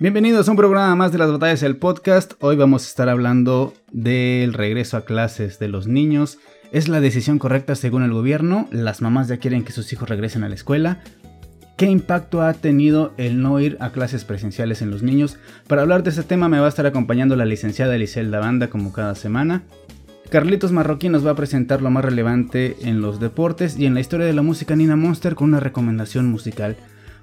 Bienvenidos a un programa más de las batallas del podcast. Hoy vamos a estar hablando del regreso a clases de los niños. ¿Es la decisión correcta según el gobierno? ¿Las mamás ya quieren que sus hijos regresen a la escuela? ¿Qué impacto ha tenido el no ir a clases presenciales en los niños? Para hablar de este tema me va a estar acompañando la licenciada Eliselda Banda como cada semana. Carlitos Marroquín nos va a presentar lo más relevante en los deportes y en la historia de la música Nina Monster con una recomendación musical.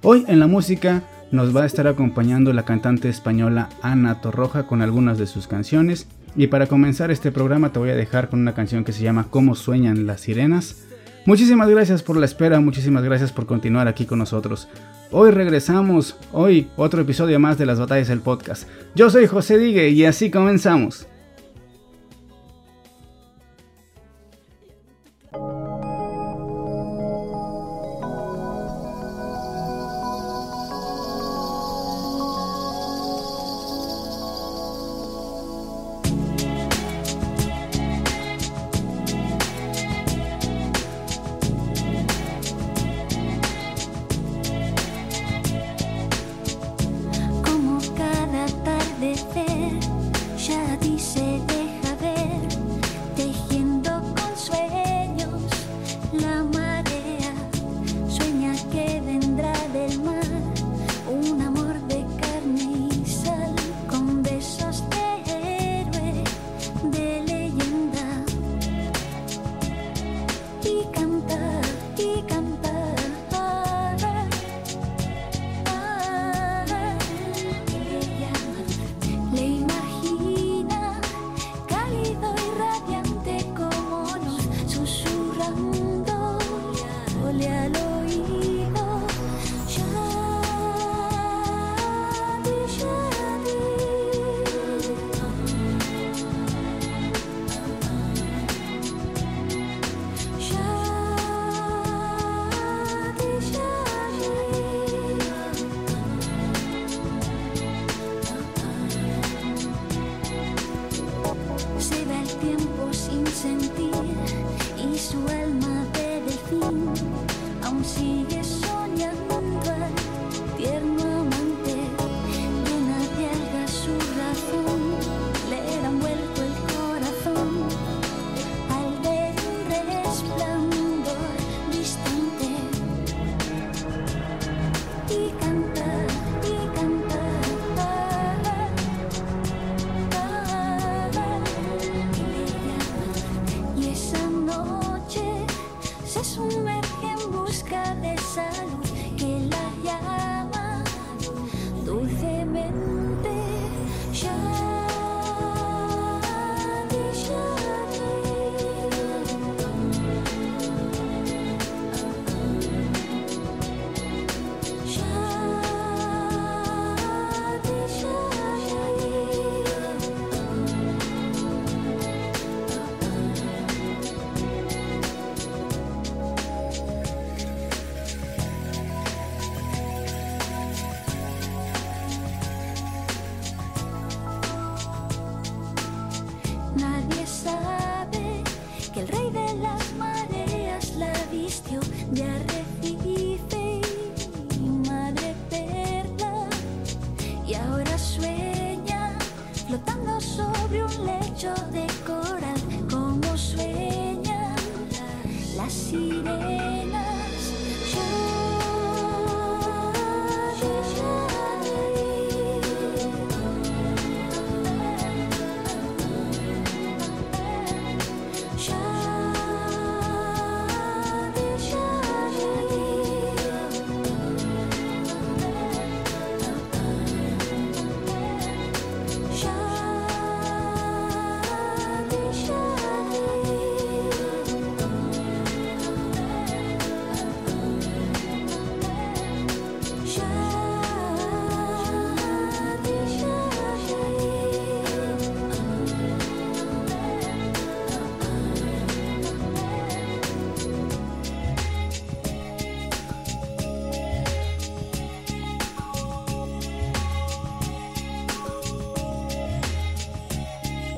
Hoy en la música nos va a estar acompañando la cantante española Ana Torroja con algunas de sus canciones. Y para comenzar este programa te voy a dejar con una canción que se llama Cómo sueñan las sirenas. Muchísimas gracias por la espera, muchísimas gracias por continuar aquí con nosotros. Hoy regresamos, hoy otro episodio más de las batallas del podcast. Yo soy José Digue y así comenzamos.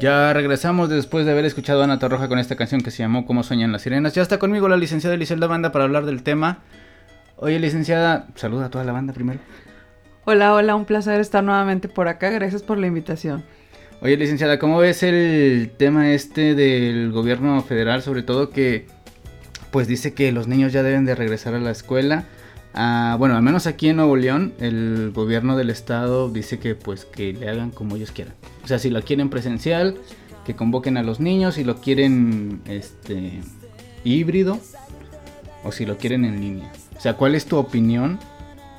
Ya regresamos después de haber escuchado a Ana Torroja con esta canción que se llamó Cómo sueñan las sirenas. Ya está conmigo la licenciada Eliselda Banda para hablar del tema. Oye, licenciada, saluda a toda la banda primero. Hola, hola, un placer estar nuevamente por acá. Gracias por la invitación. Oye, licenciada, ¿cómo ves el tema este del gobierno federal, sobre todo que pues dice que los niños ya deben de regresar a la escuela? Ah, bueno, al menos aquí en Nuevo León, el gobierno del estado dice que pues que le hagan como ellos quieran. O sea, si lo quieren presencial, que convoquen a los niños, si lo quieren este híbrido o si lo quieren en línea. O sea, ¿cuál es tu opinión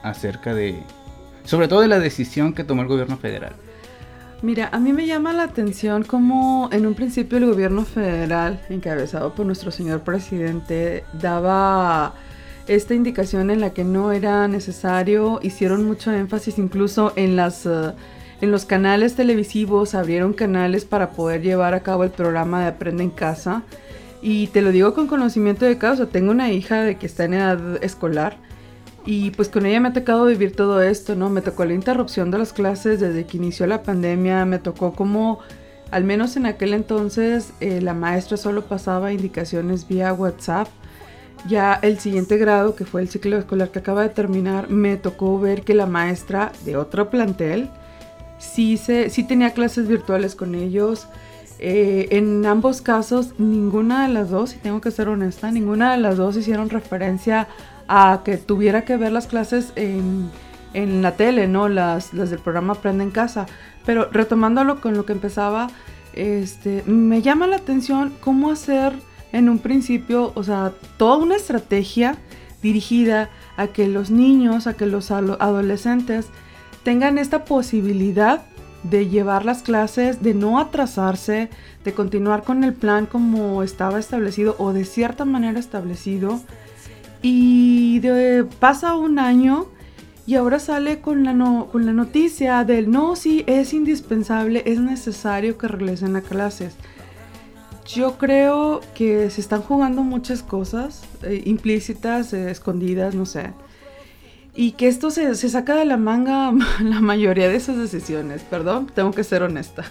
acerca de sobre todo de la decisión que tomó el gobierno federal? Mira, a mí me llama la atención cómo en un principio el gobierno federal, encabezado por nuestro señor presidente, daba esta indicación en la que no era necesario, hicieron mucho énfasis incluso en las... Eh, en los canales televisivos abrieron canales para poder llevar a cabo el programa de Aprende en Casa. Y te lo digo con conocimiento de causa. Tengo una hija de que está en edad escolar. Y pues con ella me ha tocado vivir todo esto, ¿no? Me tocó la interrupción de las clases desde que inició la pandemia. Me tocó como, al menos en aquel entonces, eh, la maestra solo pasaba indicaciones vía WhatsApp ya el siguiente grado, que fue el ciclo escolar que acaba de terminar, me tocó ver que la maestra de otro plantel sí, se, sí tenía clases virtuales con ellos. Eh, en ambos casos, ninguna de las dos, y tengo que ser honesta, ninguna de las dos hicieron referencia a que tuviera que ver las clases en, en la tele, ¿no? Las, las del programa Aprende en Casa. Pero retomándolo con lo que empezaba, este, me llama la atención cómo hacer en un principio, o sea, toda una estrategia dirigida a que los niños, a que los adolescentes tengan esta posibilidad de llevar las clases, de no atrasarse, de continuar con el plan como estaba establecido o de cierta manera establecido. Y pasa un año y ahora sale con la, con la noticia del no, sí, es indispensable, es necesario que regresen a clases. Yo creo que se están jugando muchas cosas eh, implícitas, eh, escondidas, no sé. Y que esto se, saca de la manga la mayoría de esas decisiones. Perdón, tengo que ser honesta.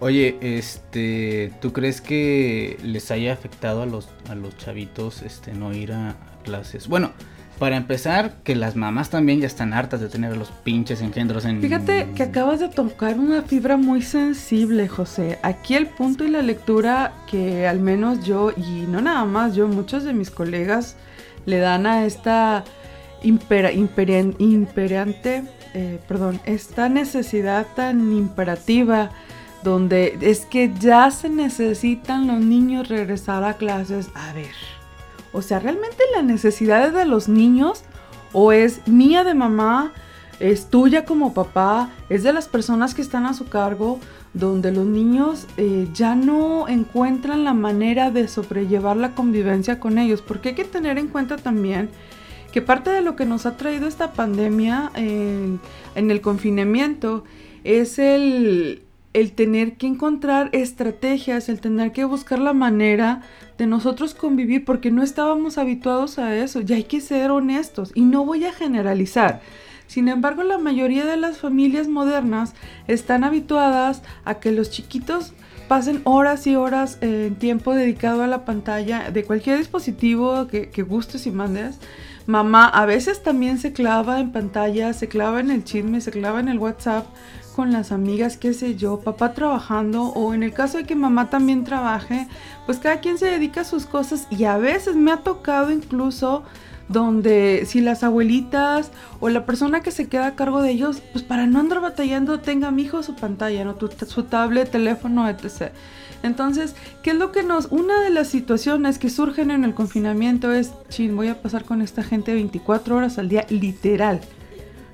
Oye, este, ¿tú crees que les haya afectado a los, a los chavitos este, no ir a clases? Bueno, para empezar, que las mamás también ya están hartas de tener los pinches engendros en... Fíjate que acabas de tocar una fibra muy sensible, José. Aquí el punto y la lectura que al menos yo, y no nada más yo, muchos de mis colegas le dan a esta impera, imperante, eh, perdón, esta necesidad tan imperativa donde es que ya se necesitan los niños regresar a clases. A ver o sea, ¿realmente la necesidad es de los niños o es mía de mamá? ¿Es tuya como papá? ¿Es de las personas que están a su cargo? Donde los niños eh, ya no encuentran la manera de sobrellevar la convivencia con ellos. Porque hay que tener en cuenta también que parte de lo que nos ha traído esta pandemia en el confinamiento es el, el tener que encontrar estrategias, el tener que buscar la manera de nosotros convivir porque no estábamos habituados a eso. Y hay que ser honestos y no voy a generalizar. Sin embargo, la mayoría de las familias modernas están habituadas a que los chiquitos pasen horas y horas en tiempo dedicado a la pantalla de cualquier dispositivo que, que gustes y mandes. Mamá a veces también se clava en pantalla, se clava en el chisme, se clava en el WhatsApp con las amigas, qué sé yo, papá trabajando o en el caso de que mamá también trabaje, pues cada quien se dedica a sus cosas y a veces me ha tocado incluso donde si las abuelitas o la persona que se queda a cargo de ellos, pues para no andar batallando, tenga mi hijo su pantalla, ¿no? su tablet, teléfono, etc. Entonces, ¿qué es lo que nos... Una de las situaciones que surgen en el confinamiento es, chin, voy a pasar con esta gente 24 horas al día, literal.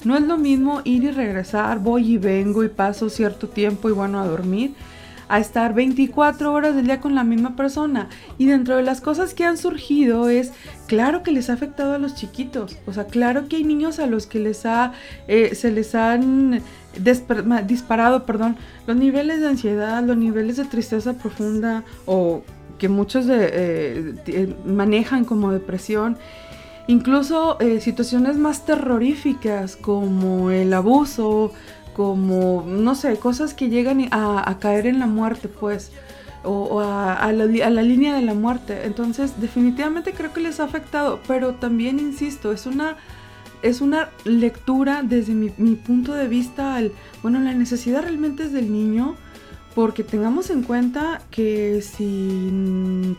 No es lo mismo ir y regresar, voy y vengo y paso cierto tiempo y bueno a dormir, a estar 24 horas del día con la misma persona. Y dentro de las cosas que han surgido es, claro que les ha afectado a los chiquitos. O sea, claro que hay niños a los que les ha, eh, se les han disparado, perdón, los niveles de ansiedad, los niveles de tristeza profunda o que muchos eh, manejan como depresión Incluso eh, situaciones más terroríficas como el abuso, como, no sé, cosas que llegan a, caer en la muerte, pues, o, a, la, línea de la muerte. Entonces, definitivamente creo que les ha afectado, pero también, insisto, es una es una lectura desde mi, punto de vista al, bueno, la necesidad realmente es del niño, porque tengamos en cuenta que si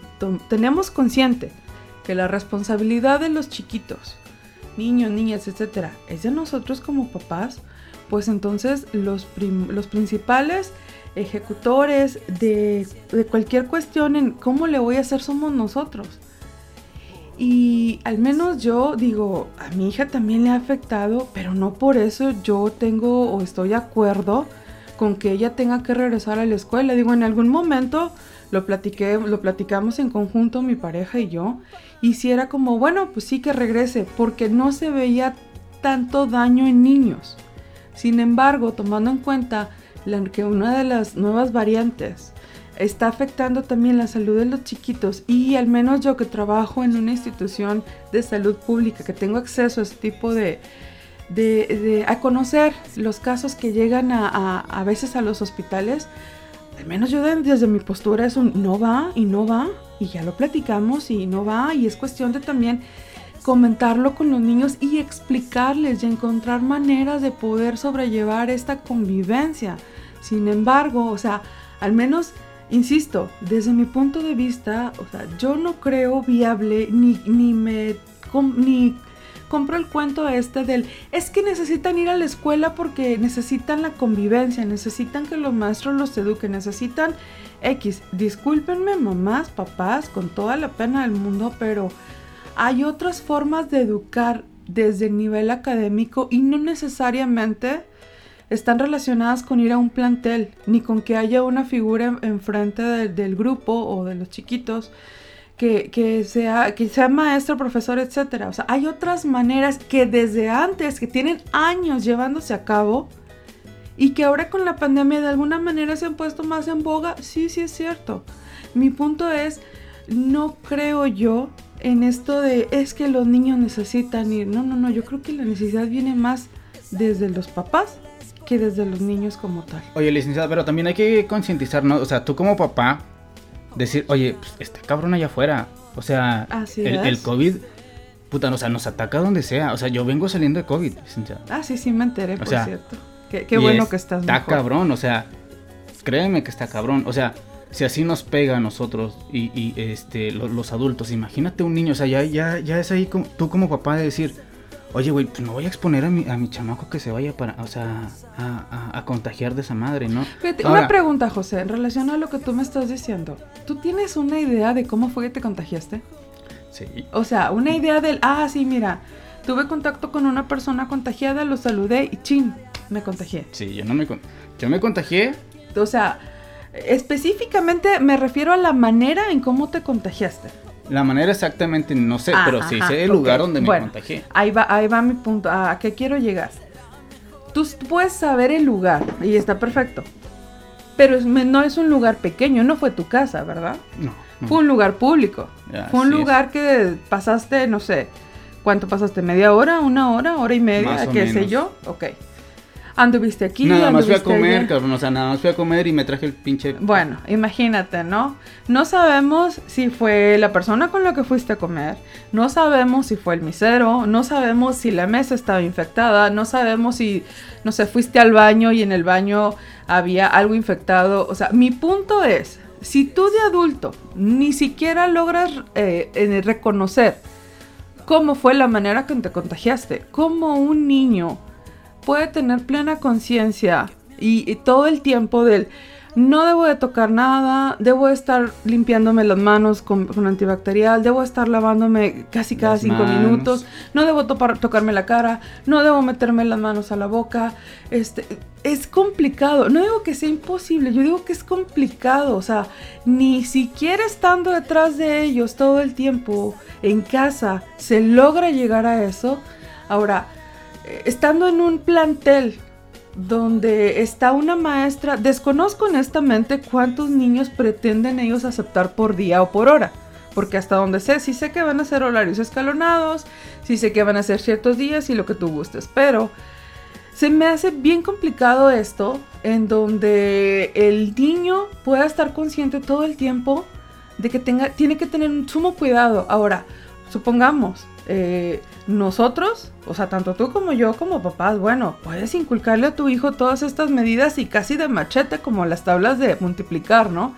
tenemos consciente que la responsabilidad de los chiquitos, niños, niñas, etcétera, es de nosotros como papás, pues entonces los, los principales ejecutores de, de, cualquier cuestión en cómo le voy a hacer somos nosotros. Y al menos yo digo, a mi hija también le ha afectado, pero no por eso yo tengo o estoy de acuerdo con que ella tenga que regresar a la escuela. Digo, en algún momento lo platiqué, lo platicamos en conjunto mi pareja y yo, y si era como, bueno, pues sí que regrese, porque no se veía tanto daño en niños. Sin embargo, tomando en cuenta que una de las nuevas variantes está afectando también la salud de los chiquitos y al menos yo que trabajo en una institución de salud pública, que tengo acceso a ese tipo de, de, a conocer los casos que llegan a, a, veces a los hospitales, al menos yo desde mi postura es un no va y no va y ya lo platicamos y no va y es cuestión de también comentarlo con los niños y explicarles y encontrar maneras de poder sobrellevar esta convivencia. Sin embargo, o sea, al menos Insisto, desde mi punto de vista, o sea, yo no creo viable ni, ni me ni compro el cuento este del es que necesitan ir a la escuela porque necesitan la convivencia, necesitan que los maestros los eduquen, necesitan X. Discúlpenme, mamás, papás, con toda la pena del mundo, pero hay otras formas de educar desde el nivel académico y no necesariamente están relacionadas con ir a un plantel, ni con que haya una figura enfrente del grupo o de los chiquitos que, sea, que sea maestro, profesor, etc. O sea, hay otras maneras que desde antes, que tienen años llevándose a cabo y que ahora con la pandemia de alguna manera se han puesto más en boga. Sí, sí es cierto. Mi punto es, no creo yo en esto de es que los niños necesitan ir. No, no, no, yo creo que la necesidad viene más desde los papás que desde los niños como tal. Oye, licenciada, pero también hay que concientizar, ¿no? O sea, tú como papá, decir, oye, pues, este cabrón allá afuera. O sea, el, el, COVID, puta, o sea, nos ataca donde sea. O sea, yo vengo saliendo de COVID. Ah, sí, sí, me enteré, por cierto. Qué, bueno que estás Está cabrón, o sea, créeme que está cabrón. O sea, si así nos pega a nosotros y, este, los, adultos, imagínate un niño, o sea, ya, ya, ya es ahí como, tú como papá de decir Oye, güey, pues no voy a exponer a mi, a mi chamaco que se vaya para, o sea, a, contagiar de esa madre, ¿no? una pregunta, José, en relación a lo que tú me estás diciendo. ¿Tú tienes una idea de cómo fue que te contagiaste? Sí. O sea, una idea del, ah, sí, mira, tuve contacto con una persona contagiada, lo saludé y chin, me contagié. Sí, yo no me, yo me contagié. O sea, específicamente me refiero a la manera en cómo te contagiaste. La manera exactamente no sé, pero sí sé el lugar donde me contagié. Ahí va, ahí va mi punto. ¿A qué quiero llegar? Tú puedes saber el lugar y está perfecto. Pero no es un lugar pequeño, no fue tu casa, ¿verdad? No. Fue un lugar público. fue un lugar que pasaste, no sé, ¿cuánto pasaste? ¿Media hora? ¿Una hora? ¿Hora y media? ¿Qué sé yo? Ok anduviste aquí. Nada más fui a comer, cabrón, o sea, nada más fui a comer y me traje el pinche. Bueno, imagínate, ¿no? No sabemos si fue la persona con la que fuiste a comer, no sabemos si fue el misero, no sabemos si la mesa estaba infectada, no sabemos si, no sé, fuiste al baño y en el baño había algo infectado. O sea, mi punto es, si tú de adulto ni siquiera logras eh, reconocer cómo fue la manera que te contagiaste, como un niño puede tener plena conciencia y, todo el tiempo del no debo de tocar nada, debo de estar limpiándome las manos con, antibacterial, debo de estar lavándome casi cada cinco minutos, no debo tocarme la cara, no debo meterme las manos a la boca. Este, es complicado, no digo que sea imposible, yo digo que es complicado, o sea, ni siquiera estando detrás de ellos todo el tiempo en casa se logra llegar a eso. Ahora, estando en un plantel donde está una maestra, desconozco honestamente cuántos niños pretenden ellos aceptar por día o por hora. Porque hasta donde sé, sí sé que van a ser horarios escalonados, sí sé que van a ser ciertos días y lo que tú gustes, pero se me hace bien complicado esto en donde el niño pueda estar consciente todo el tiempo de que tenga, tiene que tener un sumo cuidado. Ahora, supongamos, eh, nosotros, o sea, tanto tú como yo como papás, bueno, puedes inculcarle a tu hijo todas estas medidas y casi de machete como las tablas de multiplicar, ¿no?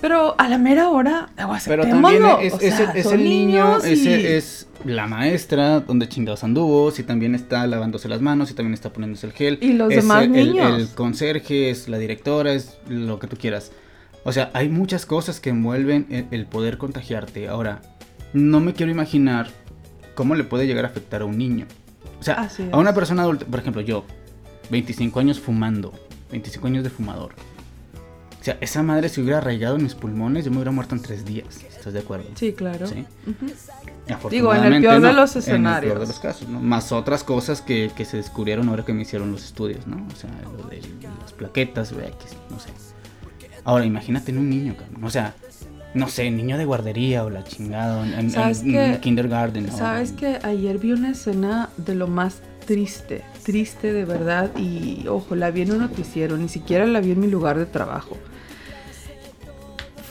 Pero a la mera hora, Pero también es, es, el niño, ese es la maestra, donde chingados anduvo, si también está lavándose las manos, si también está poniéndose el gel. Y los demás niños. El, conserje, es la directora, es lo que tú quieras. O sea, hay muchas cosas que envuelven el poder contagiarte. Ahora, no me quiero imaginar cómo le puede llegar a afectar a un niño. O sea, a una persona adulta, por ejemplo, yo, 25 años fumando, 25 años de fumador. O sea, esa madre se hubiera arraigado en mis pulmones, yo me hubiera muerto en tres días. ¿Estás de acuerdo? Sí, claro. ¿Sí? Digo, en el peor de los escenarios. En el peor de los casos, ¿no? Más otras cosas que, que, se descubrieron ahora que me hicieron los estudios, ¿no? O sea, lo de las plaquetas, no sé. Ahora, imagínate en un niño, cabrón. O sea, no sé, niño de guardería o la chingada, en, en, kindergarten. Sabes que ayer vi una escena de lo más triste, triste de verdad, y ojo, la vi en un noticiero, ni siquiera la vi en mi lugar de trabajo.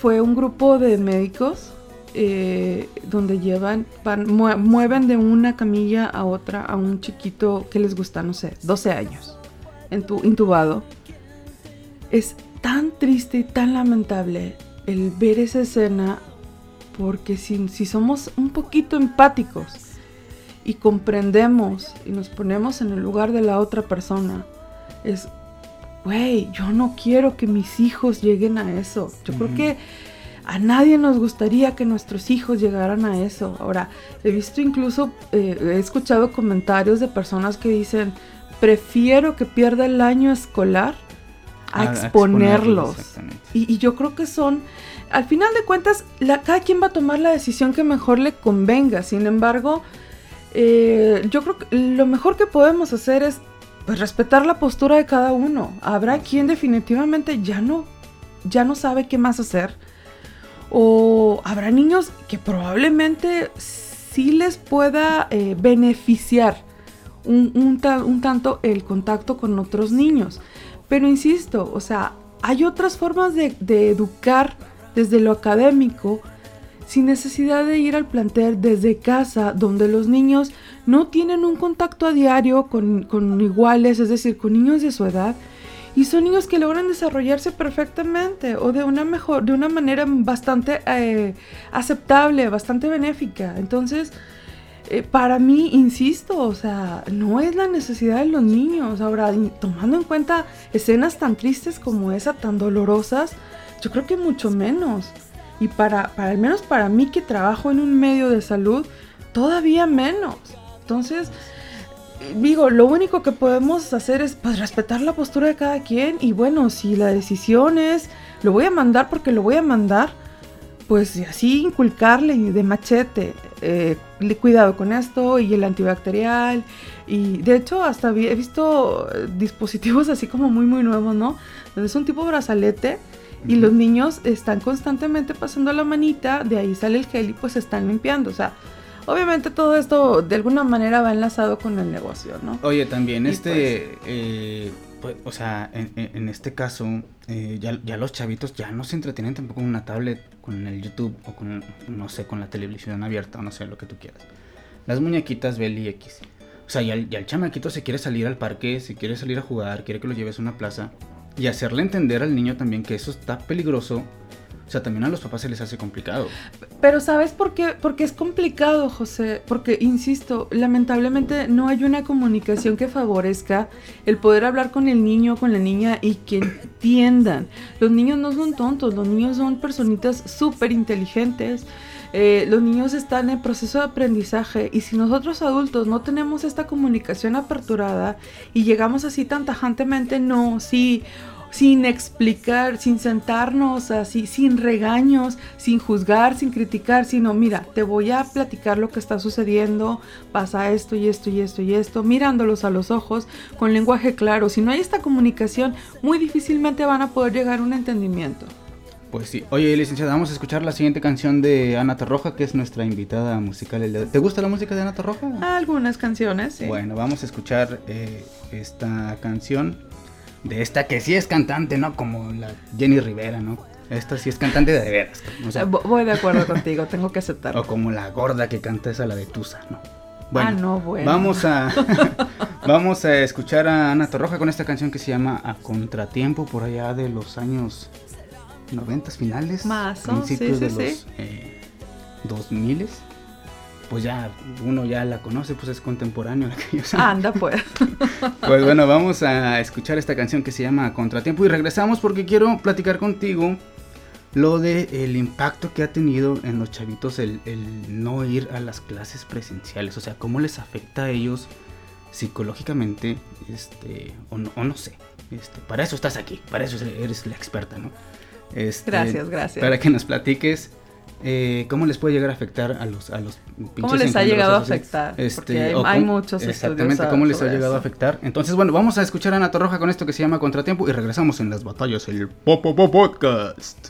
Fue un grupo de médicos eh, donde llevan, mueven de una camilla a otra a un chiquito que les gusta, no sé, 12 años, intubado. Es tan triste y tan lamentable el ver esa escena porque si, si somos un poquito empáticos y comprendemos y nos ponemos en el lugar de la otra persona, es, güey, yo no quiero que mis hijos lleguen a eso. Yo creo que a nadie nos gustaría que nuestros hijos llegaran a eso. Ahora, he visto incluso, eh, he escuchado comentarios de personas que dicen, prefiero que pierda el año escolar a, exponerlos. y, yo creo que son, al final de cuentas, la, cada quien va a tomar la decisión que mejor le convenga. Sin embargo, eh, yo creo que lo mejor que podemos hacer es pues, respetar la postura de cada uno. Habrá quien definitivamente ya no, ya no sabe qué más hacer. O habrá niños que probablemente sí les pueda eh, beneficiar un, tanto el contacto con otros niños. Pero insisto, o sea, hay otras formas de, educar desde lo académico sin necesidad de ir al plantel desde casa, donde los niños no tienen un contacto a diario con, iguales, es decir, con niños de su edad, y son niños que logran desarrollarse perfectamente o de una mejor, de una manera bastante eh, aceptable, bastante benéfica. Entonces, eh, para mí, insisto, o sea, no es la necesidad de los niños. Ahora, tomando en cuenta escenas tan tristes como esa, tan dolorosas, yo creo que mucho menos. Y para, para al menos para mí que trabajo en un medio de salud, todavía menos. Entonces, digo, lo único que podemos hacer es pues respetar la postura de cada quien y bueno, si la decisión es, lo voy a mandar porque lo voy a mandar, pues así inculcarle de machete, eh, cuidado con esto y el antibacterial. Y de hecho hasta he visto eh, dispositivos así como muy muy nuevos, ¿no? Es un tipo brazalete y los niños están constantemente pasando la manita, de ahí sale el gel y pues están limpiando. O sea, obviamente todo esto de alguna manera va enlazado con el negocio, ¿no? Oye, también este... Pues, eh, pues, o sea, en, este caso, eh, ya, ya, los chavitos ya no se entretienen tampoco con una tablet, con el YouTube o con, no sé, con la televisión abierta o no sé, lo que tú quieras. Las muñequitas Belly X. O sea, ya, ya el chamaquito se quiere salir al parque, se quiere salir a jugar, quiere que lo lleves a una plaza. Y hacerle entender al niño también que eso está peligroso o sea, también a los papás se les hace complicado. Pero ¿sabes por qué? Porque es complicado, José. Porque, insisto, lamentablemente no hay una comunicación que favorezca el poder hablar con el niño, con la niña y que entiendan. Los niños no son tontos, los niños son personitas súper inteligentes. Eh, los niños están en proceso de aprendizaje y si nosotros adultos no tenemos esta comunicación aperturada y llegamos así tan tajantemente, no, sí, sin explicar, sin sentarnos así, sin regaños, sin juzgar, sin criticar, sino mira, te voy a platicar lo que está sucediendo, pasa esto y esto y esto y esto, mirándolos a los ojos con lenguaje claro. Si no hay esta comunicación, muy difícilmente van a poder llegar a un entendimiento. Pues sí. Oye, licenciada, vamos a escuchar la siguiente canción de Ana Torroja, que es nuestra invitada musical. ¿Te gusta la música de Ana Torroja? Algunas canciones, sí. Bueno, vamos a escuchar eh, esta canción de esta que sí es cantante, ¿no? Como la Jenny Rivera, ¿no? Esta sí es cantante de veras. O sea, vo- Voy de acuerdo contigo, tengo que aceptarlo. o como la gorda que canta esa, la de Tusa, ¿no? ah, no, bueno. Vamos a, vamos a escuchar a Ana Torroja con esta canción que se llama A Contratiempo, por allá de los años 90 finales, Más, principios Sí, de sí, los sí. eh, 2000 Pues ya uno ya la conoce, pues es contemporáneo la que yo sé. Anda, pues. Pues bueno, vamos a escuchar esta canción que se llama Contratiempo y regresamos porque quiero platicar contigo lo de el impacto que ha tenido en los chavitos el, el no ir a las clases presenciales, o sea, cómo les afecta a ellos psicológicamente, este, o no, o no sé, este, para eso estás aquí, para eso eres la experta, ¿no? Este, Gracias, gracias. Para que nos platiques eh, cómo les puede llegar a afectar a los a los ¿Cómo pinches les ha llegado a afectar? Este, Porque hay, o hay cómo- muchos estudios Exactamente, cómo les ha llegado a afectar. Entonces, bueno, vamos a escuchar a Ana Torroja con esto que se llama Contratiempo y regresamos en las batallas, el Popo Podcast.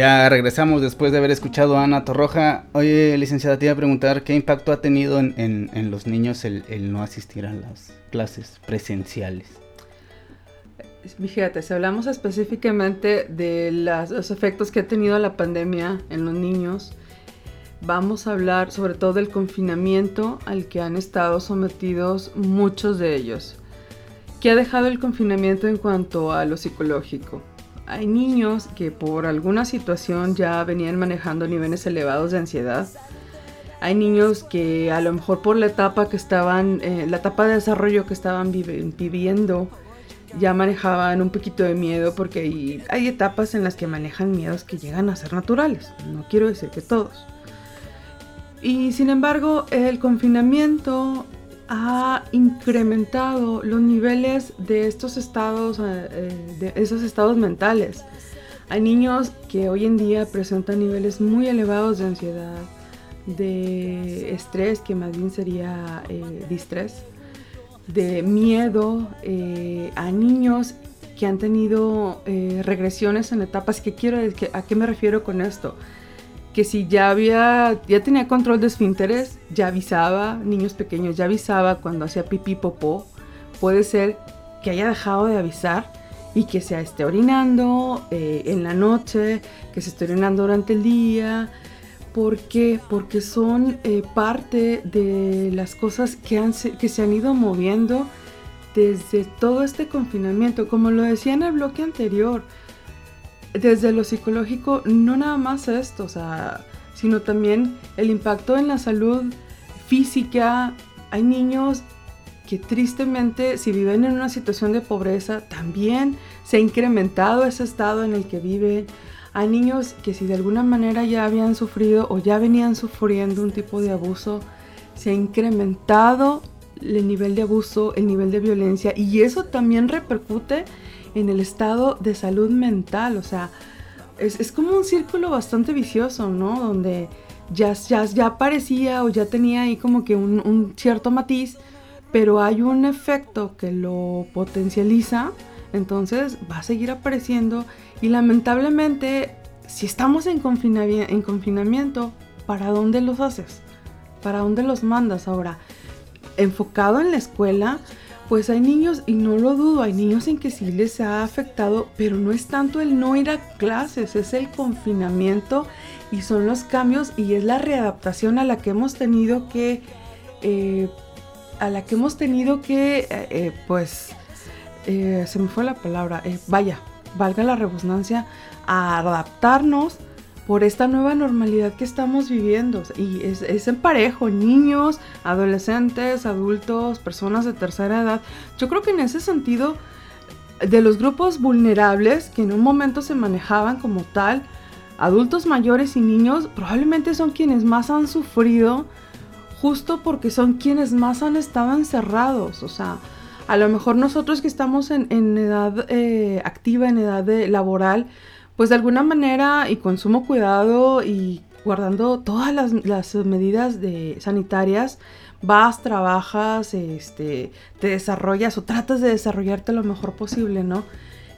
Ya regresamos después de haber escuchado a Ana Torroja. Oye, licenciada, te iba a preguntar qué impacto ha tenido en, los niños el, no asistir a las clases presenciales. Fíjate, si hablamos específicamente de los efectos que ha tenido la pandemia en los niños, vamos a hablar sobre todo del confinamiento al que han estado sometidos muchos de ellos. ¿Qué ha dejado el confinamiento en cuanto a lo psicológico? Hay niños que por alguna situación ya venían manejando niveles elevados de ansiedad. Hay niños que a lo mejor por la etapa que estaban, eh, la etapa de desarrollo que estaban viviendo, ya manejaban un poquito de miedo porque hay, hay etapas en las que manejan miedos que llegan a ser naturales. No quiero decir que todos. Y sin embargo, el confinamiento ha incrementado los niveles de estos estados, eh, eh, de esos estados mentales. Hay niños que hoy en día presentan niveles muy elevados de ansiedad, de estrés, que más bien sería eh, distrés, de miedo, a niños que han tenido regresiones en etapas. ¿Qué quiero, ¿A qué me refiero con esto? Que si ya había, ya tenía control de esfínteres, ya avisaba, niños pequeños, ya avisaba cuando hacía pipí popó, puede ser que haya dejado de avisar y que se esté orinando eh, en la noche, que se esté orinando durante el día. ¿Por qué? Porque son eh, parte de las cosas que, han, que se han ido moviendo desde todo este confinamiento. Como lo decía en el bloque anterior, desde lo psicológico, no nada más esto, o sea, sino también el impacto en la salud física. Hay niños que tristemente, si viven en una situación de pobreza, también se ha incrementado ese estado en el que viven. Hay niños que si de alguna manera ya habían sufrido o ya venían sufriendo un tipo de abuso, se ha incrementado el nivel de abuso, el nivel de violencia y eso también repercute en el estado de salud mental. O sea, es, como un círculo bastante vicioso, ¿no? Donde ya, ya, ya aparecía o ya tenía ahí como que un, cierto matiz, pero hay un efecto que lo potencializa, entonces va a seguir apareciendo y lamentablemente si estamos en confinamiento, ¿para dónde los haces? ¿Para dónde los mandas ahora? Enfocado en la escuela, pues hay niños, y no lo dudo, hay niños en que sí les ha afectado, pero no es tanto el no ir a clases, es el confinamiento y son los cambios y es la readaptación a la que hemos tenido que, eh, a la que hemos tenido que, eh, eh, pues, se me fue la palabra, vaya, valga la redundancia, a adaptarnos por esta nueva normalidad que estamos viviendo. Y es, en parejo, niños, adolescentes, adultos, personas de tercera edad. Yo creo que en ese sentido, de los grupos vulnerables que en un momento se manejaban como tal, adultos mayores y niños probablemente son quienes más han sufrido justo porque son quienes más han estado encerrados. O sea, a lo mejor nosotros que estamos en, edad eh, activa, en edad laboral, pues de alguna manera y con sumo cuidado y guardando todas las, medidas sanitarias, vas, trabajas, este, te desarrollas o tratas de desarrollarte lo mejor posible, ¿no?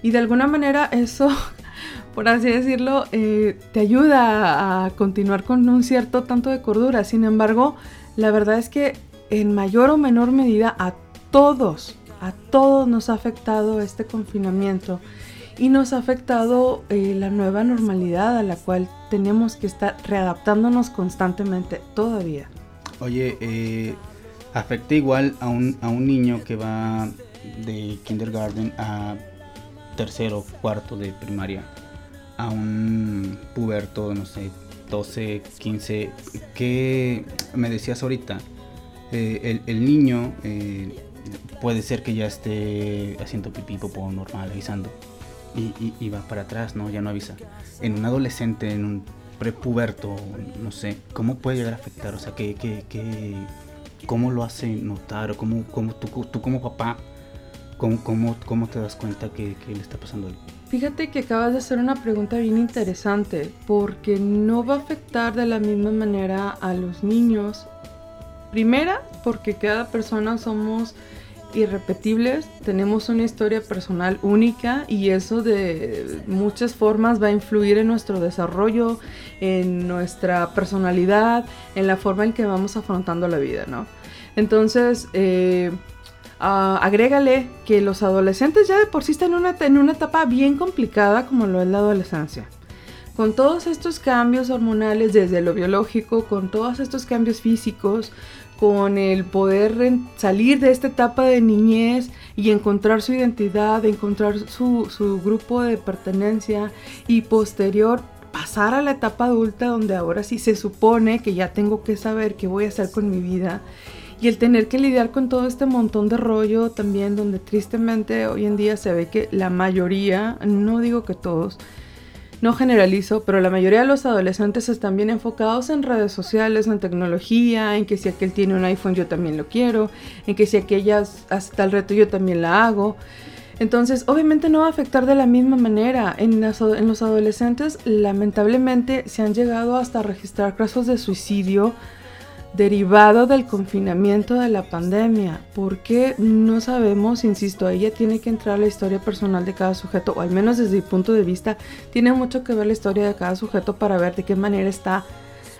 Y de alguna manera eso, por así decirlo, eh, te ayuda a continuar con un cierto tanto de cordura. Sin embargo, la verdad es que en mayor o menor medida a todos, a todos nos ha afectado este confinamiento y nos ha afectado eh, la nueva normalidad a la cual tenemos que estar readaptándonos constantemente todavía. Oye, eh, afecta igual a un, a un niño que va de kindergarten a tercero, cuarto de primaria, a un puberto, no sé, 12, 15, ¿qué me decías ahorita? Eh, el, niño puede ser que ya esté haciendo pipí, popó normal, avisando y, va para atrás, ¿no? Ya no avisa. En un adolescente, en un prepuberto, no sé, ¿cómo puede llegar a afectar? O sea, ¿qué, qué, cómo lo hace notar? ¿Cómo, cómo tú, tú como papá, cómo, cómo, cómo te das cuenta que, que, le está pasando algo? Fíjate que acabas de hacer una pregunta bien interesante, porque no va a afectar de la misma manera a los niños. Primera, porque cada persona somos irrepetibles, tenemos una historia personal única y eso de muchas formas va a influir en nuestro desarrollo, en nuestra personalidad, en la forma en que vamos afrontando la vida, ¿no? Entonces, eh, ah, agrégale que los adolescentes ya de por sí están en una, en una etapa bien complicada como lo es la adolescencia. Con todos estos cambios hormonales desde lo biológico, con todos estos cambios físicos, con el poder salir de esta etapa de niñez y encontrar su identidad, encontrar su, su, grupo de pertenencia y posterior pasar a la etapa adulta donde ahora sí se supone que ya tengo que saber qué voy a hacer con mi vida. Y el tener que lidiar con todo este montón de rollo también donde tristemente hoy en día se ve que la mayoría, no digo que todos, no generalizo, pero la mayoría de los adolescentes están bien enfocados en redes sociales, en tecnología, en que si aquel tiene un iPhone yo también lo quiero, en que si aquella hace tal reto yo también la hago. Entonces, obviamente no va a afectar de la misma manera. En, en los adolescentes, lamentablemente, se han llegado hasta registrar casos de suicidio derivado del confinamiento de la pandemia. porque no sabemos? Insisto, ella tiene que entrar la historia personal de cada sujeto, o al menos desde mi punto de vista, tiene mucho que ver la historia de cada sujeto para ver de qué manera está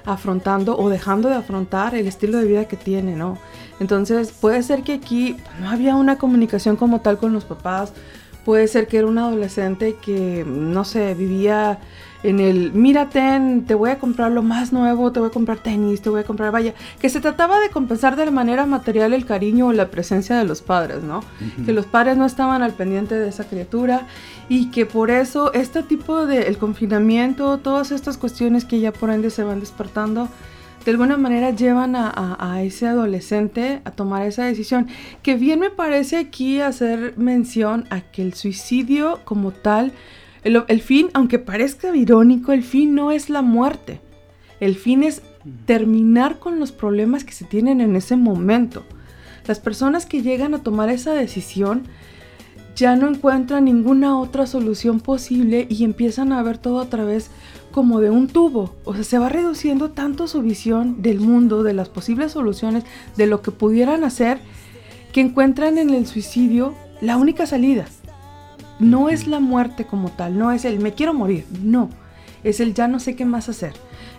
afrontando o dejando de afrontar el estilo de vida que tiene, ¿no? Entonces puede ser que aquí no había una comunicación como tal con los papás, puede ser que era un adolescente que, no sé, vivía en el, mírate, te voy a comprar lo más nuevo, te voy a comprar tenis, te voy a comprar, vaya, que se trataba de compensar de la manera material el cariño o la presencia de los padres, ¿no? Que los padres no estaban al pendiente de esa criatura y que por eso este tipo de, el confinamiento, todas estas cuestiones que ya por ende se van despertando, de alguna manera llevan a, a, ese adolescente a tomar esa decisión. Que bien me parece aquí hacer mención a que el suicidio como tal el, fin, aunque parezca irónico, el fin no es la muerte. El fin es terminar con los problemas que se tienen en ese momento. Las personas que llegan a tomar esa decisión ya no encuentran ninguna otra solución posible y empiezan a ver todo a través como de un tubo. O sea, se va reduciendo tanto su visión del mundo, de las posibles soluciones, de lo que pudieran hacer, que encuentran en el suicidio la única salida. No es la muerte como tal, no es el me quiero morir, no, es el ya no sé qué más hacer.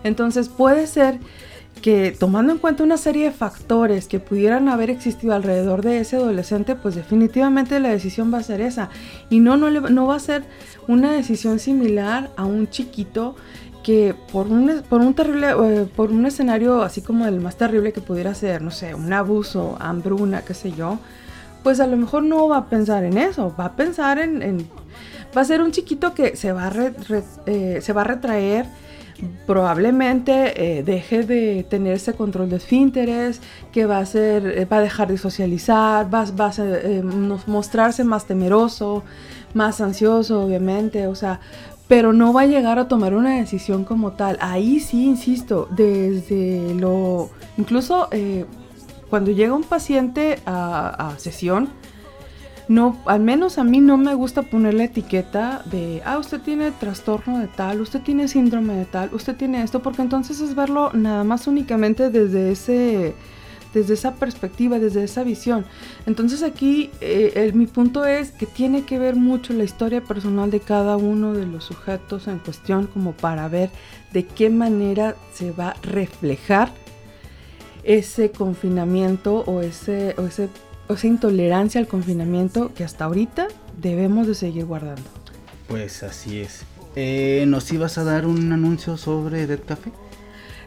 Entonces puede ser que tomando en cuenta una serie de factores que pudieran haber existido alrededor de ese adolescente, pues definitivamente la decisión va a ser esa. Y no, no, no va a ser una decisión similar a un chiquito que por un, por un terrible, eh, por un escenario así como el más terrible que pudiera ser, no sé, un abuso, hambruna, qué sé yo, pues a lo mejor no va a pensar en eso, va a pensar en... va a ser un chiquito que se va a, eh, se va a retraer, probablemente eh, deje de tener ese control de esfínteres, que va a, ser, eh, va a dejar de socializar, va, va a mostrarse más temeroso, más ansioso, obviamente, o sea, pero no va a llegar a tomar una decisión como tal. Ahí sí, insisto, desde lo, incluso cuando llega un paciente a, sesión, no, al menos a mí no me gusta poner la etiqueta de, ah, usted tiene trastorno de tal, usted tiene síndrome de tal, usted tiene esto, porque entonces es verlo nada más únicamente desde ese, desde esa perspectiva, desde esa visión. Entonces aquí eh, mi punto es que tiene que ver mucho la historia personal de cada uno de los sujetos en cuestión como para ver de qué manera se va a reflejar ese confinamiento o, ese, o, ese, esa intolerancia al confinamiento que hasta ahorita debemos de seguir guardando. Pues así es. Eh, ¿Nos ibas a dar un anuncio sobre Dead Café?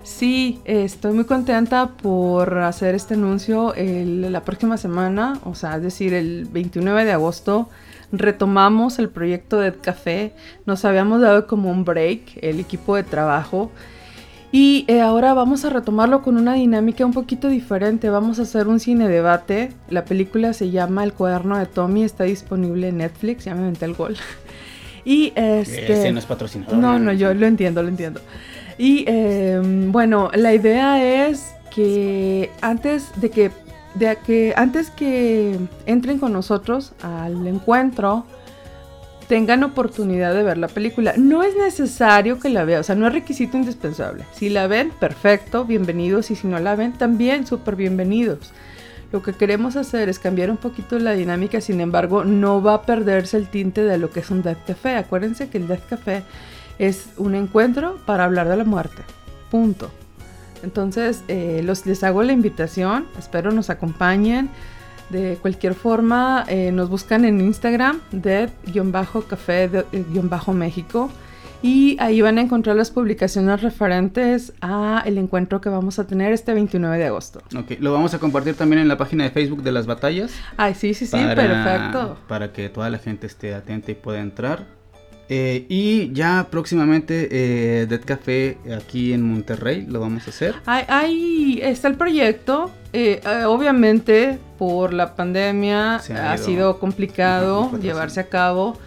Sí, estoy muy contenta por hacer este anuncio la próxima semana, o sea, es decir, el 29 de agosto retomamos el proyecto Dead Café. Nos habíamos dado como un break, el equipo de trabajo. Y eh, ahora vamos a retomarlo con una dinámica un poquito diferente. Vamos a hacer un cine debate. La película se llama El cuaderno de Tommy, está disponible en Netflix. Ya me inventé el gol. Y este. Ese no es patrocinador. No, no, yo lo entiendo, lo entiendo. Y em, bueno, la idea es que antes de que, de que antes que entren con nosotros al encuentro, tengan oportunidad de ver la película. No es necesario que la vean, o sea, no es requisito indispensable. Si la ven, perfecto, bienvenidos. Y si no la ven, también súper bienvenidos. Lo que queremos hacer es cambiar un poquito la dinámica, sin embargo, no va a perderse el tinte de lo que es un Death Café. Acuérdense que el Death Café es un encuentro para hablar de la muerte. Punto. Entonces, eh, los, les hago la invitación, espero nos acompañen. De cualquier forma, eh, nos buscan en Instagram, dead-café-méxico. Y ahí van a encontrar las publicaciones referentes a el encuentro que vamos a tener este 29 de agosto. Ok, lo vamos a compartir también en la página de Facebook de las batallas. Ay, sí, sí, sí, para- perfecto. Para que toda la gente esté atenta y pueda entrar. Eh, y ya próximamente eh, Dead Café aquí en Monterrey lo vamos a hacer. Ahí, ahí está el proyecto. Eh, eh, obviamente, por la pandemia ha ha ido- sido complicado llevarse a cabo.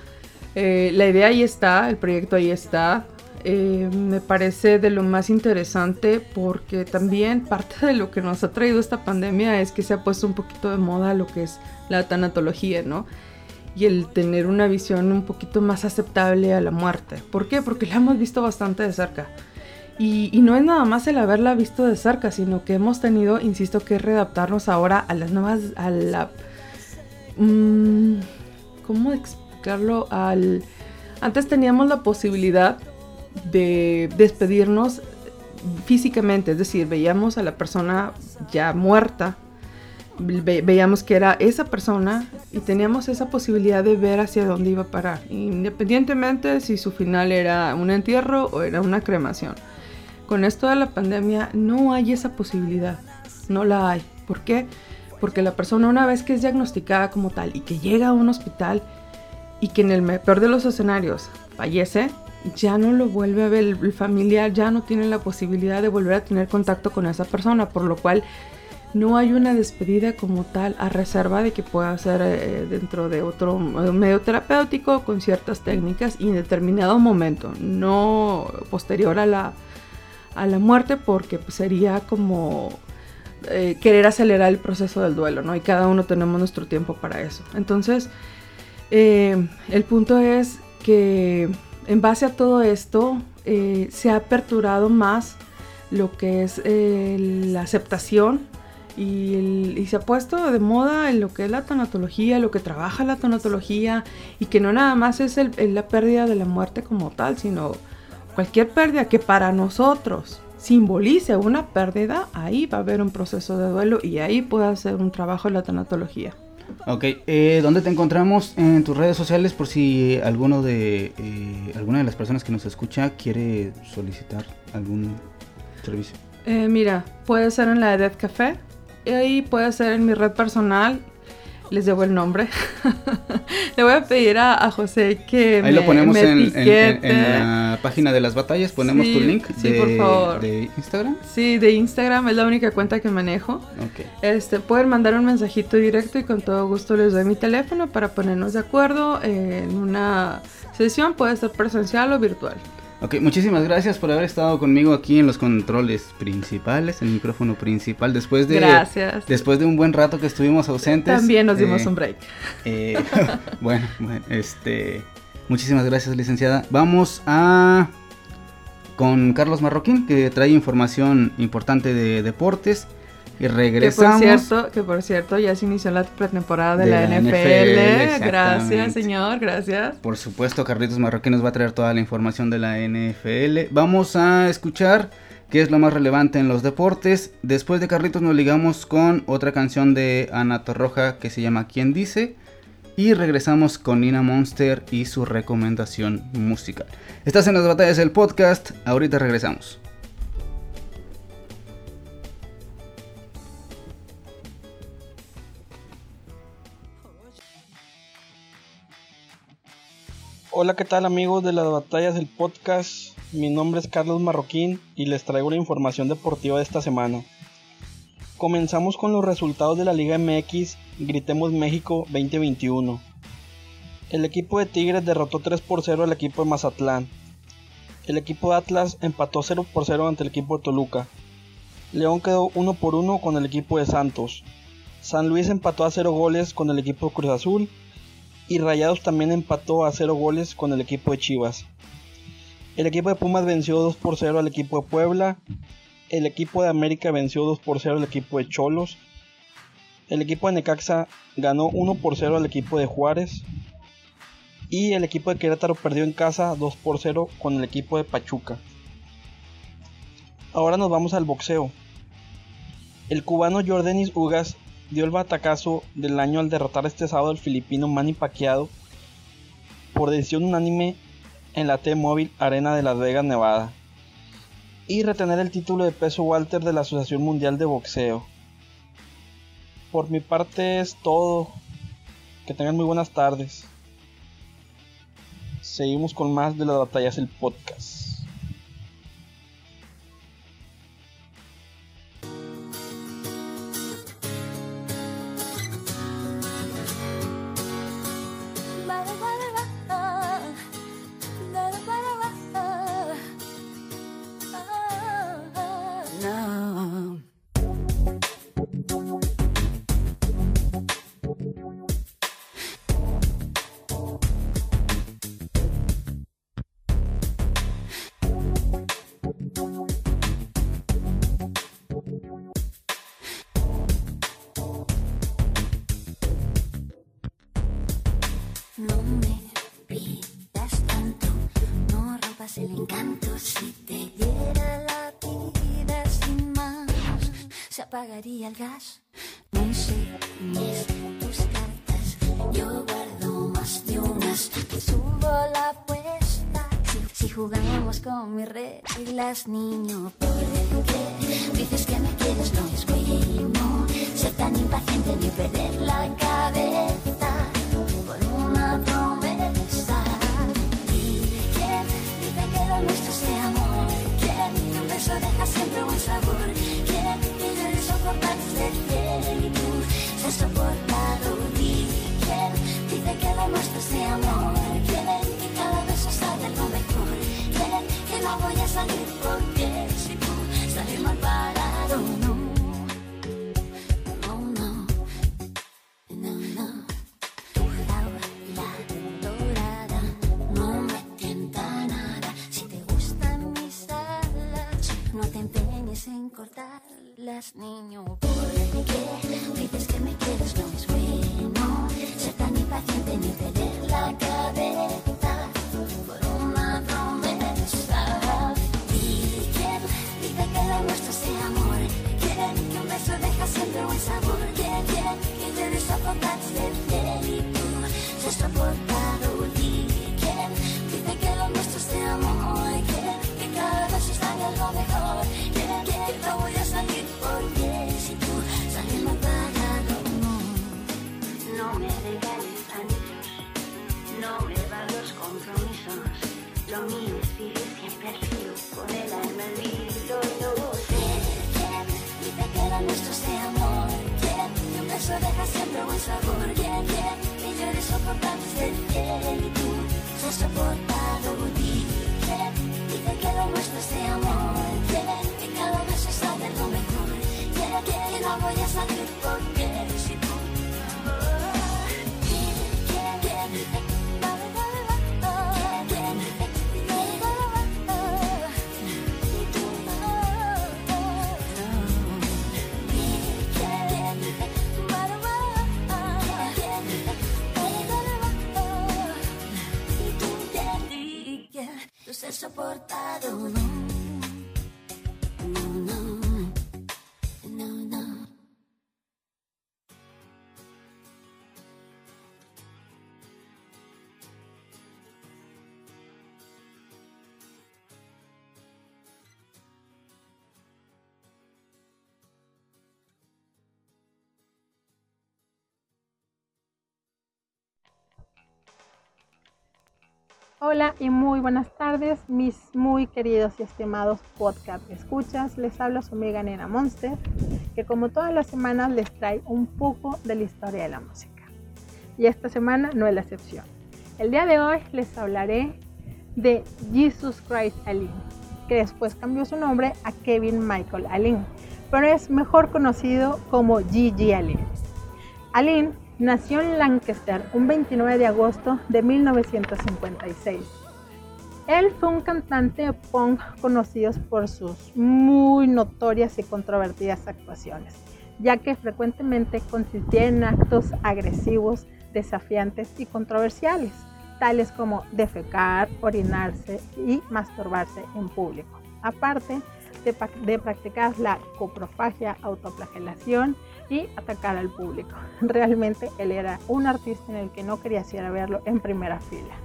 Eh, la idea ahí está, el proyecto ahí está. Eh, me parece de lo más interesante porque también parte de lo que nos ha traído esta pandemia es que se ha puesto un poquito de moda lo que es la tanatología, ¿no? Y el tener una visión un poquito más aceptable a la muerte. ¿Por qué? Porque la hemos visto bastante de cerca. Y, no es nada más el haberla visto de cerca, sino que hemos tenido, insisto, que readaptarnos ahora a las nuevas, a la... mm, ¿Cómo explicarlo? Al... Antes teníamos la posibilidad de despedirnos físicamente, es decir, veíamos a la persona ya muerta, ve- veíamos que era esa persona y teníamos esa posibilidad de ver hacia dónde iba a parar, independientemente si su final era un entierro o era una cremación. Con esto de la pandemia no hay esa posibilidad, no la hay. ¿Por qué? Porque la persona una vez que es diagnosticada como tal y que llega a un hospital y que en el peor de los escenarios fallece, ya no lo vuelve a ver, el familiar ya no tiene la posibilidad de volver a tener contacto con esa persona, por lo cual no hay una despedida como tal a reserva de que pueda ser eh, dentro de otro medio terapéutico con ciertas técnicas y en determinado momento, no posterior a la, a la muerte porque pues, sería como eh, querer acelerar el proceso del duelo, ¿no? Y cada uno tenemos nuestro tiempo para eso. Entonces, eh, el punto es que en base a todo esto se ha aperturado más lo que es la aceptación y, el- y se ha puesto de moda en lo que es la tanatología, lo que trabaja la tanatología y que no nada más es el- el- la pérdida de la muerte como tal, sino cualquier pérdida que para nosotros simbolice una pérdida, ahí va a haber un proceso de duelo y ahí puede hacer un trabajo en la tanatología. Ok, eh, ¿dónde te encontramos en tus redes sociales por si alguno de eh, alguna de las personas que nos escucha quiere solicitar algún servicio? Eh, mira, puede ser en la Death Café. Ahí puede ser en mi red personal. Les debo el nombre. Le voy a pedir a, a José que Ahí me, lo ponemos me en, la página de las batallas, ponemos Sí, tu link sí, de, por favor. de Instagram. Sí, de Instagram es la única cuenta que manejo. Ok. Este, pueden mandar un mensajito directo y con todo gusto les doy mi teléfono para ponernos de acuerdo en una sesión. Puede ser presencial o virtual. Ok, muchísimas gracias por haber estado conmigo aquí en los controles principales, el micrófono principal, después de Gracias. después de un buen rato que estuvimos ausentes. También nos dimos eh, un break. eh, bueno, bueno, este, muchísimas gracias, licenciada. Vamos a con Carlos Marroquín que trae información importante de deportes y Que por regresamos. cierto, que por cierto ya se inició la pretemporada de, De la, la NFL. NFL, gracias, señor, gracias. Por supuesto, Carlitos Marroquín nos va a traer toda la información de la NFL. Vamos a escuchar qué es lo más relevante en los deportes. Después de Carlitos nos ligamos con otra canción de Ana Torroja que se llama ¿Quién dice? Y regresamos con Nina Monster y su recomendación musical. Estás en las batallas del podcast. Ahorita regresamos. Hola, ¿qué tal amigos de las batallas del podcast? Mi nombre es Carlos Marroquín y les traigo la información deportiva de esta semana. Comenzamos con los resultados de la Liga MX Gritemos México 2021. El equipo de Tigres derrotó 3 por 0 al equipo de Mazatlán. El equipo de Atlas empató 0 por 0 ante el equipo de Toluca. León quedó 1 por 1 con el equipo de Santos. San Luis empató a 0 goles con el equipo de Cruz Azul y Rayados también empató a 0 goles con el equipo de Chivas. El equipo de Pumas venció 2 por 0 al equipo de Puebla. El equipo de América venció 2 por 0 al equipo de Cholos. El equipo de Necaxa ganó 1 por 0 al equipo de Juárez. Y el equipo de Querétaro perdió en casa 2 por 0 con el equipo de Pachuca. Ahora nos vamos al boxeo. El cubano Jordanis Ugas dio el batacazo del año al derrotar este sábado al filipino Manny Pacquiao por decisión unánime en la T-Mobile Arena de Las Vegas, Nevada. Y retener el título de peso Walter de la Asociación Mundial de Boxeo. Por mi parte es todo. Que tengan muy buenas tardes. Seguimos con más de las batallas el podcast. Rompas el encanto. Si te diera la vida sin más, se apagaría el gas. No enseñes tus cartas, yo guardo más de unas. Subo la apuesta. Si, si jugamos con mis reglas, niño, ¿por qué dices que me quieres? No es bueno ser tan impaciente ni perder la cabeza un beso deja siempre buen sabor? ¿Quién que debe soportarse fiel y tú se has soportado? ¿Y quién dice que lo nuestro sea amor? ¿Quién que cada beso sabe algo mejor? ¿Quién que no voy a salir porque si tú sales mal parado? No, cortarlas, niño. Porque dices que me quieres no es bueno. Ser tan impaciente ni perder la cabeza por una promesa. ¿Y quién dice que lo nuestro sea amor? ¿Quién que un beso deja siempre buen sabor? ¿Quién, quién que debe soportarse fiel deja siempre buen sabor. Llore soportarse fiel y tú se has soportado. Di quién dice que lo nuestro sea amor. Quién que cada beso sabe algo mejor. Quién, quién que no voy a salir porque si se soportado, no, Hola y muy buenas tardes, mis muy queridos y estimados podcast escuchas. Les habla su amiga Nena Monster, que como todas las semanas les trae un poco de la historia de la música. Y esta semana no es la excepción. El día de hoy les hablaré de Jesus Christ Allen, que después cambió su nombre a Kevin Michael Allen, pero es mejor conocido como Gigi Allen. Allen nació en Lancaster un 29 de agosto de 1956. Él fue un cantante punk conocido por sus muy notorias y controvertidas actuaciones. ya que frecuentemente consistía en actos agresivos, desafiantes y controversiales, tales como defecar, orinarse y masturbarse en público. Aparte de, practicar la coprofagia, autoflagelación y atacar al público. Realmente él era un artista en el que no quería ir a verlo en primera fila.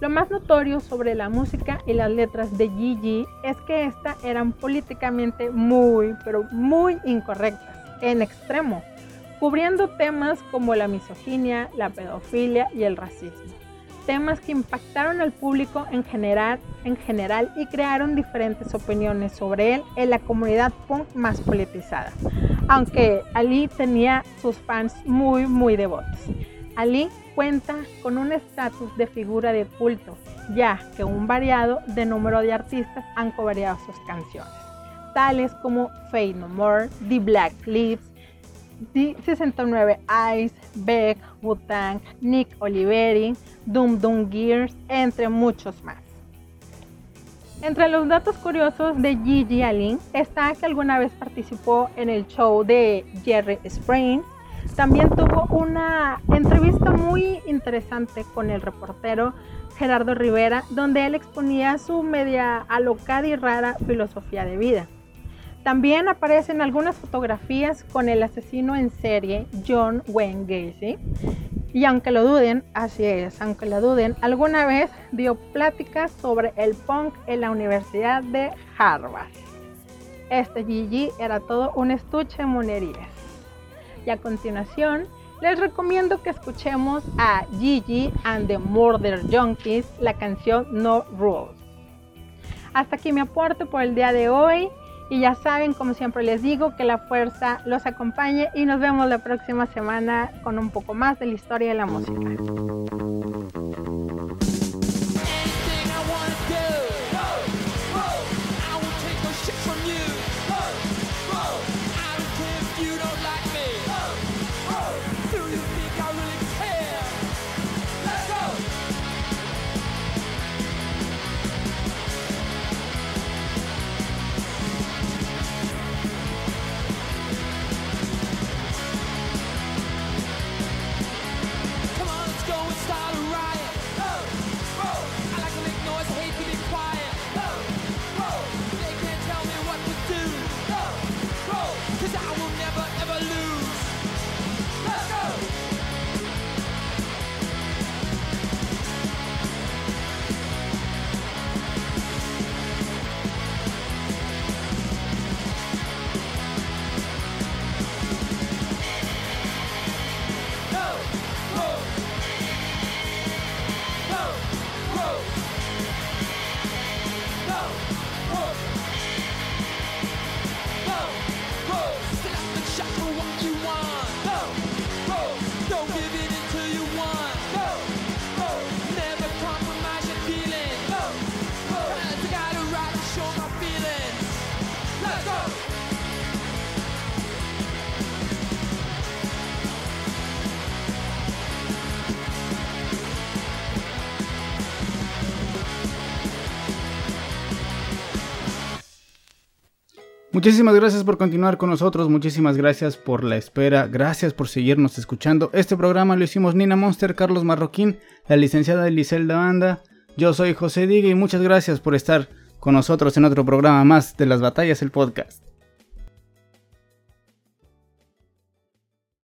Lo más notorio sobre la música y las letras de Gigi es que estas eran políticamente muy, pero muy incorrectas, en extremo, cubriendo temas como la misoginia, la pedofilia y el racismo. Temas que impactaron al público en general, en general y crearon diferentes opiniones sobre él en la comunidad punk más politizada, aunque Ali tenía sus fans muy, muy devotos. Ali cuenta con un estatus de figura de culto, ya que un variado de número de artistas han cobrado sus canciones, tales como Fade No More, The Black Lips, The 69 Eyes, Beck, Wu-Tang, Nick Oliveri, Doom Doom Gears, entre muchos más. Entre los datos curiosos de Gigi Allen está que alguna vez participó en el show de Jerry Sprain, también tuvo una entrevista muy interesante con el reportero Gerardo Rivera, donde él exponía su media alocada y rara filosofía de vida. También aparecen algunas fotografías con el asesino en serie John Wayne Gacy. Y aunque lo duden, así es, aunque lo duden, alguna vez dio pláticas sobre el punk en la Universidad de Harvard. Este Gigi era todo un estuche de monerías. Y a continuación, les recomiendo que escuchemos a Gigi and the Murder Junkies la canción No Rules. Hasta aquí mi aporte por el día de hoy. Y ya saben, como siempre les digo, que la fuerza los acompañe y nos vemos la próxima semana con un poco más de la historia de la música. Muchísimas gracias por continuar con nosotros, muchísimas gracias por la espera, gracias por seguirnos escuchando. Este programa lo hicimos Nina Monster, Carlos Marroquín, la licenciada Eliselda Banda, yo soy José Diga y muchas gracias por estar con nosotros en otro programa más de las batallas, el podcast.